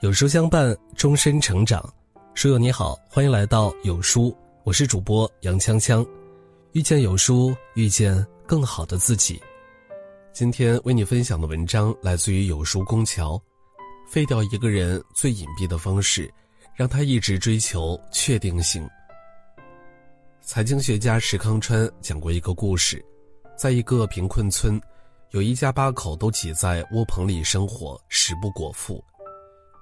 有书相伴，终身成长。书友你好，欢迎来到有书，我是主播杨锵锵。遇见有书，遇见更好的自己。今天为你分享的文章来自于有书宫桥。废掉一个人最隐蔽的方式，让他一直追求确定性。财经学家石康川讲过一个故事，在一个贫困村，有一家八口都挤在窝棚里生活，食不果腹。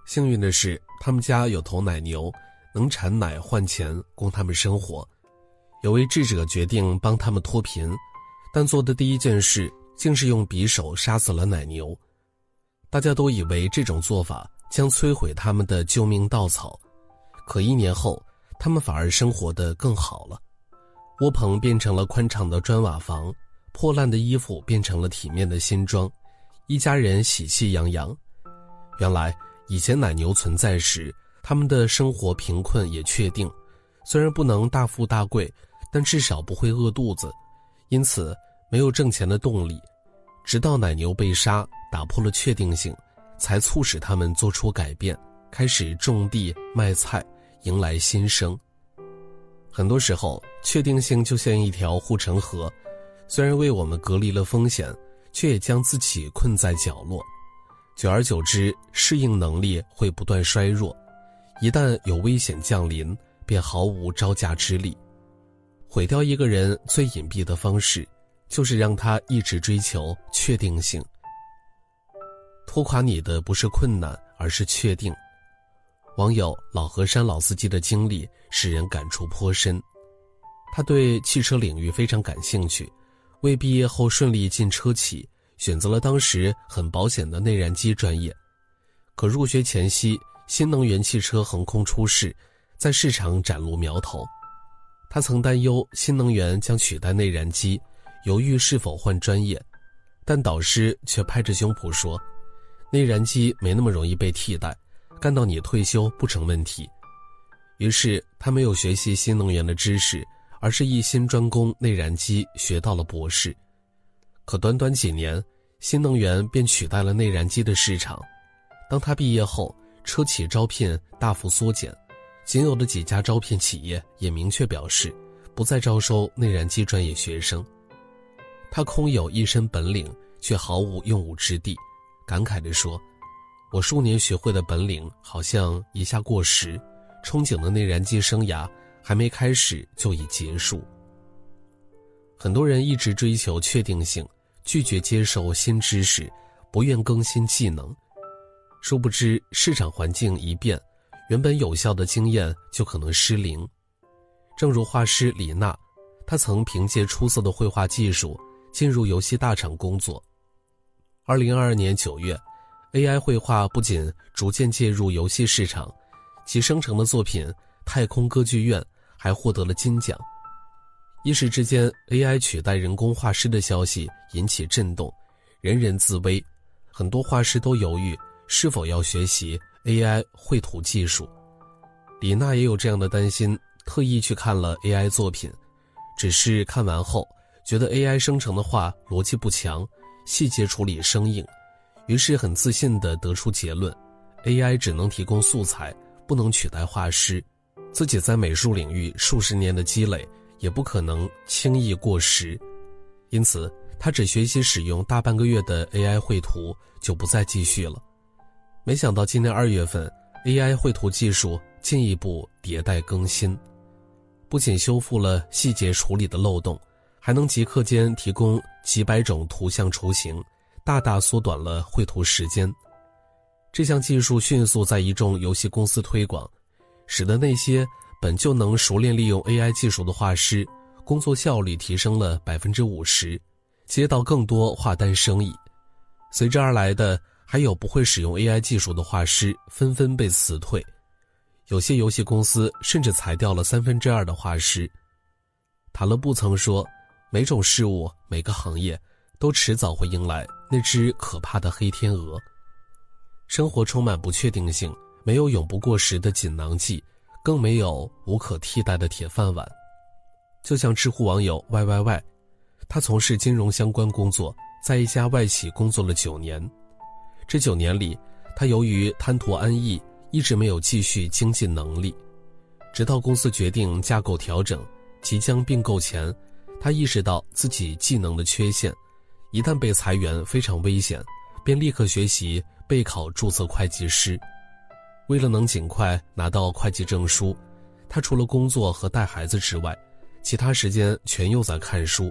幸运的是，他们家有头奶牛，能产奶换钱供他们生活。有位智者决定帮他们脱贫，但做的第一件事竟是用匕首杀死了奶牛。大家都以为这种做法将摧毁他们的救命稻草，可一年后，他们反而生活得更好了。窝棚变成了宽敞的砖瓦房，破烂的衣服变成了体面的新装，一家人喜气洋洋。原来。以前奶牛存在时，他们的生活贫困也确定，虽然不能大富大贵，但至少不会饿肚子，因此没有挣钱的动力。直到奶牛被杀，打破了确定性，才促使他们做出改变，开始种地卖菜，迎来新生。很多时候，确定性就像一条护城河，虽然为我们隔离了风险，却也将自己困在角落。久而久之，适应能力会不断衰弱，一旦有危险降临，便毫无招架之力。毁掉一个人最隐蔽的方式，就是让他一直追求确定性。拖垮你的不是困难，而是确定。网友老河山老司机的经历使人感触颇深，他对汽车领域非常感兴趣，为毕业后顺利进车企。选择了当时很保险的内燃机专业，可入学前夕，新能源汽车横空出世，在市场崭露苗头。他曾担忧新能源将取代内燃机，犹豫是否换专业，但导师却拍着胸脯说：“内燃机没那么容易被替代，干到你退休不成问题。”于是他没有学习新能源的知识，而是一心专攻内燃机，学到了博士。可短短几年，新能源便取代了内燃机的市场。当他毕业后，车企招聘大幅缩减，仅有的几家招聘企业也明确表示，不再招收内燃机专业学生。他空有一身本领，却毫无用武之地，感慨地说：“我数年学会的本领，好像一下过时，憧憬的内燃机生涯还没开始就已结束。”很多人一直追求确定性。拒绝接受新知识，不愿更新技能，殊不知市场环境一变，原本有效的经验就可能失灵。正如画师李娜，她曾凭借出色的绘画技术进入游戏大厂工作。二零二二年九月，AI 绘画不仅逐渐介入游戏市场，其生成的作品《太空歌剧院》还获得了金奖。一时之间，AI 取代人工画师的消息引起震动，人人自危，很多画师都犹豫是否要学习 AI 绘图技术。李娜也有这样的担心，特意去看了 AI 作品，只是看完后觉得 AI 生成的画逻辑不强，细节处理生硬，于是很自信地得出结论：AI 只能提供素材，不能取代画师。自己在美术领域数十年的积累。也不可能轻易过时，因此他只学习使用大半个月的 AI 绘图就不再继续了。没想到今年二月份，AI 绘图技术进一步迭代更新，不仅修复了细节处理的漏洞，还能即刻间提供几百种图像雏形，大大缩短了绘图时间。这项技术迅速在一众游戏公司推广，使得那些。本就能熟练利用 AI 技术的画师，工作效率提升了百分之五十，接到更多画单生意。随之而来的还有不会使用 AI 技术的画师纷纷被辞退，有些游戏公司甚至裁掉了三分之二的画师。塔勒布曾说：“每种事物、每个行业，都迟早会迎来那只可怕的黑天鹅。生活充满不确定性，没有永不过时的锦囊计。”更没有无可替代的铁饭碗，就像知乎网友 yyy，他从事金融相关工作，在一家外企工作了九年。这九年里，他由于贪图安逸，一直没有继续精进能力。直到公司决定架构调整，即将并购前，他意识到自己技能的缺陷，一旦被裁员非常危险，便立刻学习备考注册会计师。为了能尽快拿到会计证书，他除了工作和带孩子之外，其他时间全用在看书，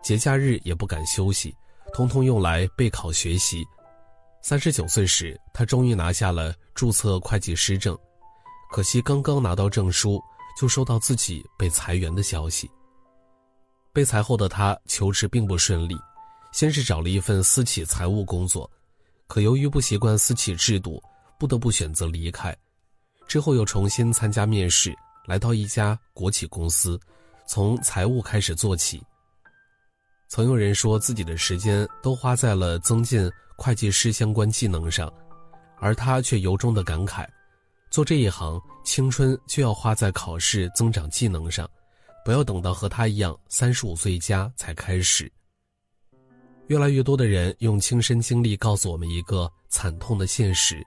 节假日也不敢休息，通通用来备考学习。三十九岁时，他终于拿下了注册会计师证。可惜刚刚拿到证书，就收到自己被裁员的消息。被裁后的他求职并不顺利，先是找了一份私企财务工作，可由于不习惯私企制度，不得不选择离开。之后又重新参加面试，来到一家国企公司，从财务开始做起。曾有人说自己的时间都花在了增进会计师相关技能上，而他却由衷的感慨。做这一行，青春就要花在考试增长技能上，不要等到和他一样三十五岁加才开始。越来越多的人用亲身经历告诉我们一个惨痛的现实：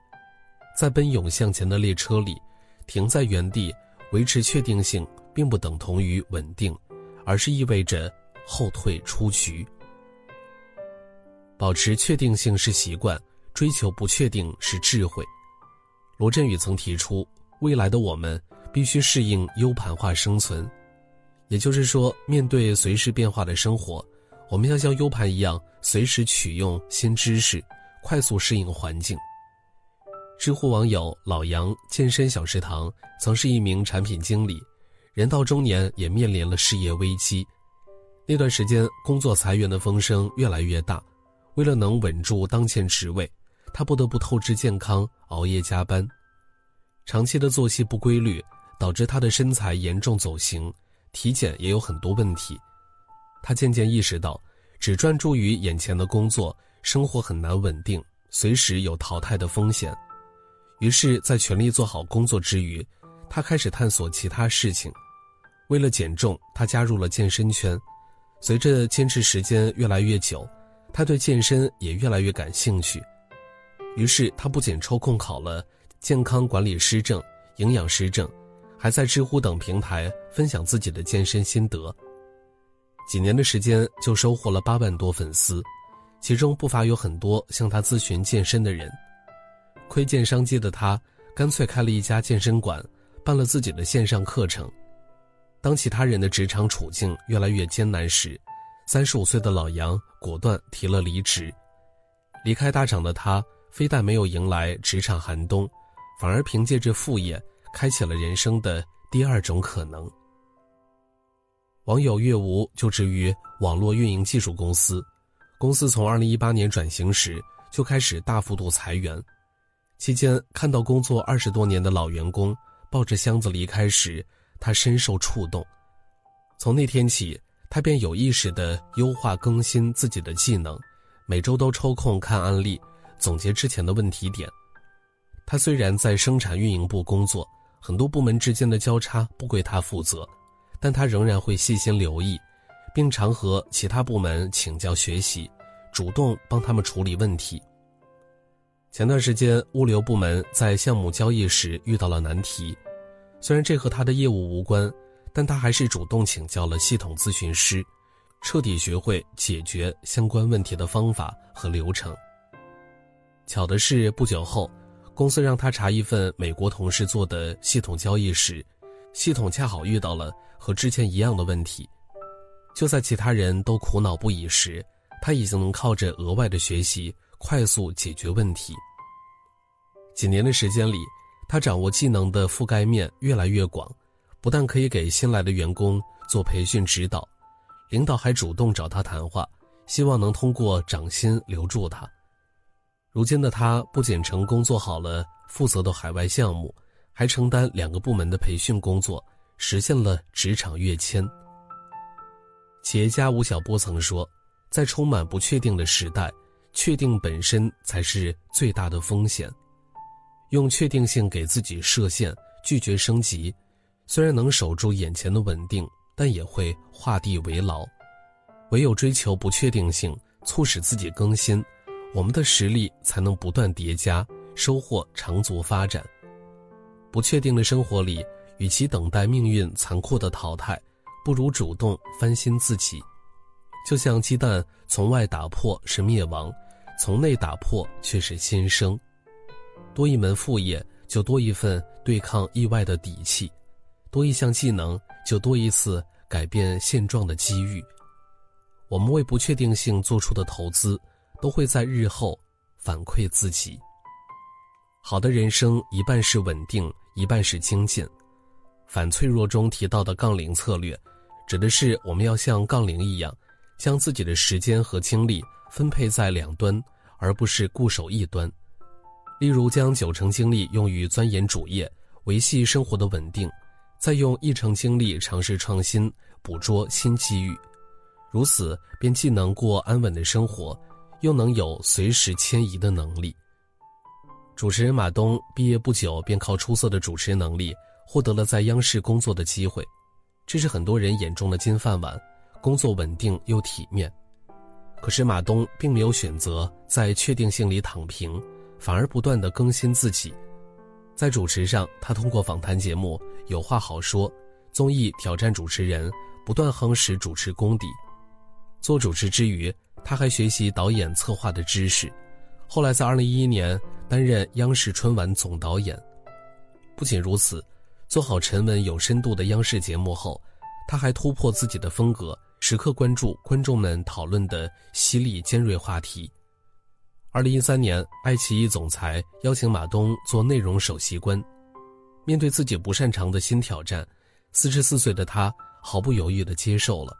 在奔涌向前的列车里，停在原地维持确定性，并不等同于稳定，而是意味着后退出局。保持确定性是习惯，追求不确定是智慧。罗振宇曾提出，未来的我们必须适应 U 盘化生存，也就是说，面对随时变化的生活，我们要像 U 盘一样，随时取用新知识，快速适应环境。知乎网友老杨健身小食堂曾是一名产品经理，人到中年也面临了事业危机。那段时间，工作裁员的风声越来越大，为了能稳住当前职位。他不得不透支健康，熬夜加班，长期的作息不规律，导致他的身材严重走形，体检也有很多问题。他渐渐意识到，只专注于眼前的工作，生活很难稳定，随时有淘汰的风险。于是，在全力做好工作之余，他开始探索其他事情。为了减重，他加入了健身圈。随着坚持时间越来越久，他对健身也越来越感兴趣。于是，他不仅抽空考了健康管理师证、营养师证，还在知乎等平台分享自己的健身心得。几年的时间就收获了八万多粉丝，其中不乏有很多向他咨询健身的人。窥见商机的他，干脆开了一家健身馆，办了自己的线上课程。当其他人的职场处境越来越艰难时，三十五岁的老杨果断提了离职。离开大厂的他。非但没有迎来职场寒冬，反而凭借着副业，开启了人生的第二种可能。网友月无就职于网络运营技术公司，公司从二零一八年转型时就开始大幅度裁员，期间看到工作二十多年的老员工抱着箱子离开时，他深受触动。从那天起，他便有意识地优化更新自己的技能，每周都抽空看案例。总结之前的问题点，他虽然在生产运营部工作，很多部门之间的交叉不归他负责，但他仍然会细心留意，并常和其他部门请教学习，主动帮他们处理问题。前段时间，物流部门在项目交易时遇到了难题，虽然这和他的业务无关，但他还是主动请教了系统咨询师，彻底学会解决相关问题的方法和流程。巧的是，不久后，公司让他查一份美国同事做的系统交易时，系统恰好遇到了和之前一样的问题。就在其他人都苦恼不已时，他已经能靠着额外的学习快速解决问题。几年的时间里，他掌握技能的覆盖面越来越广，不但可以给新来的员工做培训指导，领导还主动找他谈话，希望能通过涨薪留住他。如今的他不仅成功做好了负责的海外项目，还承担两个部门的培训工作，实现了职场跃迁。企业家吴晓波曾说：“在充满不确定的时代，确定本身才是最大的风险。用确定性给自己设限，拒绝升级，虽然能守住眼前的稳定，但也会画地为牢。唯有追求不确定性，促使自己更新。”我们的实力才能不断叠加，收获长足发展。不确定的生活里，与其等待命运残酷的淘汰，不如主动翻新自己。就像鸡蛋从外打破是灭亡，从内打破却是新生。多一门副业，就多一份对抗意外的底气；多一项技能，就多一次改变现状的机遇。我们为不确定性做出的投资，都会在日后反馈自己。好的人生，一半是稳定，一半是精进。反脆弱中提到的杠铃策略，指的是我们要像杠铃一样。将自己的时间和精力分配在两端，而不是固守一端。例如，将九成精力用于钻研主业，维系生活的稳定，再用一成精力尝试创新，捕捉新机遇。如此，便既能过安稳的生活，又能有随时迁移的能力。主持人马东毕业不久，便靠出色的主持能力获得了在央视工作的机会，这是很多人眼中的金饭碗。工作稳定又体面，可是马东并没有选择在确定性里躺平，反而不断的更新自己。在主持上，他通过访谈节目《有话好说》、综艺挑战主持人，不断夯实主持功底。做主持之余，他还学习导演策划的知识。后来在2011年担任央视春晚总导演。不仅如此，做好沉稳有深度的央视节目后，他还突破自己的风格。时刻关注观众们讨论的犀利尖锐话题。二零一三年，爱奇艺总裁邀请马东做内容首席官。面对自己不擅长的新挑战，四十四岁的他毫不犹豫地接受了。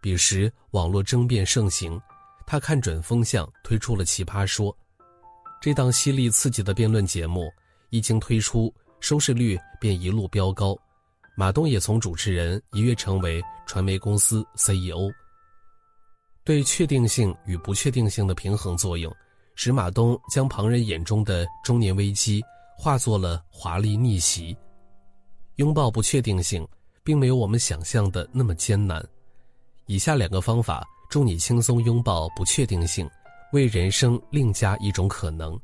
彼时网络争辩盛行，他看准风向，推出了《奇葩说》。这档犀利刺激的辩论节目一经推出，收视率便一路飙高。马东也从主持人一跃成为传媒公司 CEO。对确定性与不确定性的平衡作用，使马东将旁人眼中的中年危机化作了华丽逆袭。拥抱不确定性，并没有我们想象的那么艰难。以下两个方法助你轻松拥抱不确定性，为人生另加一种可能。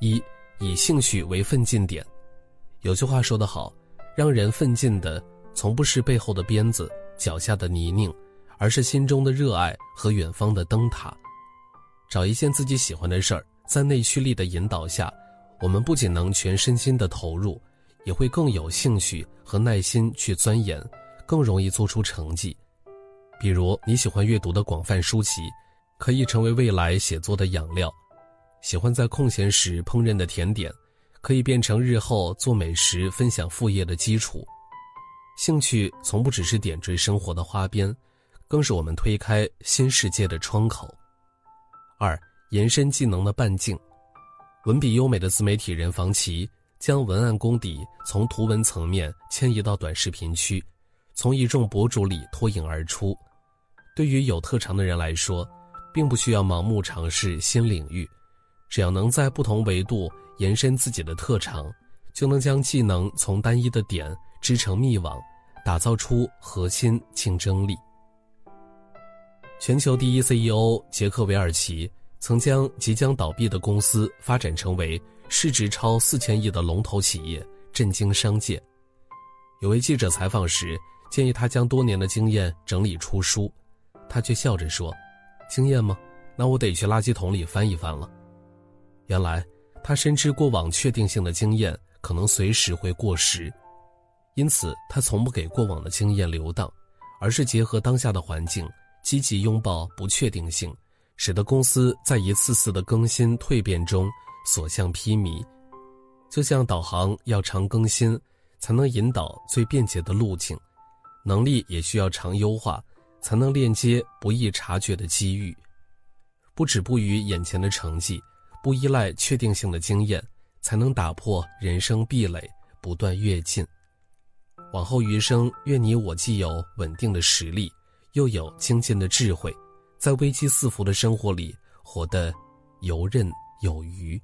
一，以兴趣为奋进点。有句话说得好。让人奋进的，从不是背后的鞭子、脚下的泥泞，而是心中的热爱和远方的灯塔。找一件自己喜欢的事儿，在内驱力的引导下，我们不仅能全身心的投入，也会更有兴趣和耐心去钻研，更容易做出成绩。比如你喜欢阅读的广泛书籍，可以成为未来写作的养料；喜欢在空闲时烹饪的甜点。可以变成日后做美食分享副业的基础。兴趣从不只是点缀生活的花边，更是我们推开新世界的窗口。二、延伸技能的半径。文笔优美的自媒体人房琪，将文案功底从图文层面迁移到短视频区，从一众博主里脱颖而出。对于有特长的人来说，并不需要盲目尝试新领域，只要能在不同维度。延伸自己的特长，就能将技能从单一的点织成密网，打造出核心竞争力。全球第一 CEO 杰克韦尔奇曾将即将倒闭的公司发展成为市值超四千亿的龙头企业，震惊商界。有位记者采访时建议他将多年的经验整理出书，他却笑着说：“经验吗？那我得去垃圾桶里翻一翻了。”原来。他深知过往确定性的经验可能随时会过时，因此他从不给过往的经验留档，而是结合当下的环境，积极拥抱不确定性，使得公司在一次次的更新蜕变中所向披靡。就像导航要常更新，才能引导最便捷的路径；能力也需要常优化，才能链接不易察觉的机遇。不止步于眼前的成绩。不依赖确定性的经验，才能打破人生壁垒，不断跃进。往后余生，愿你我既有稳定的实力，又有精进的智慧，在危机四伏的生活里活得游刃有余。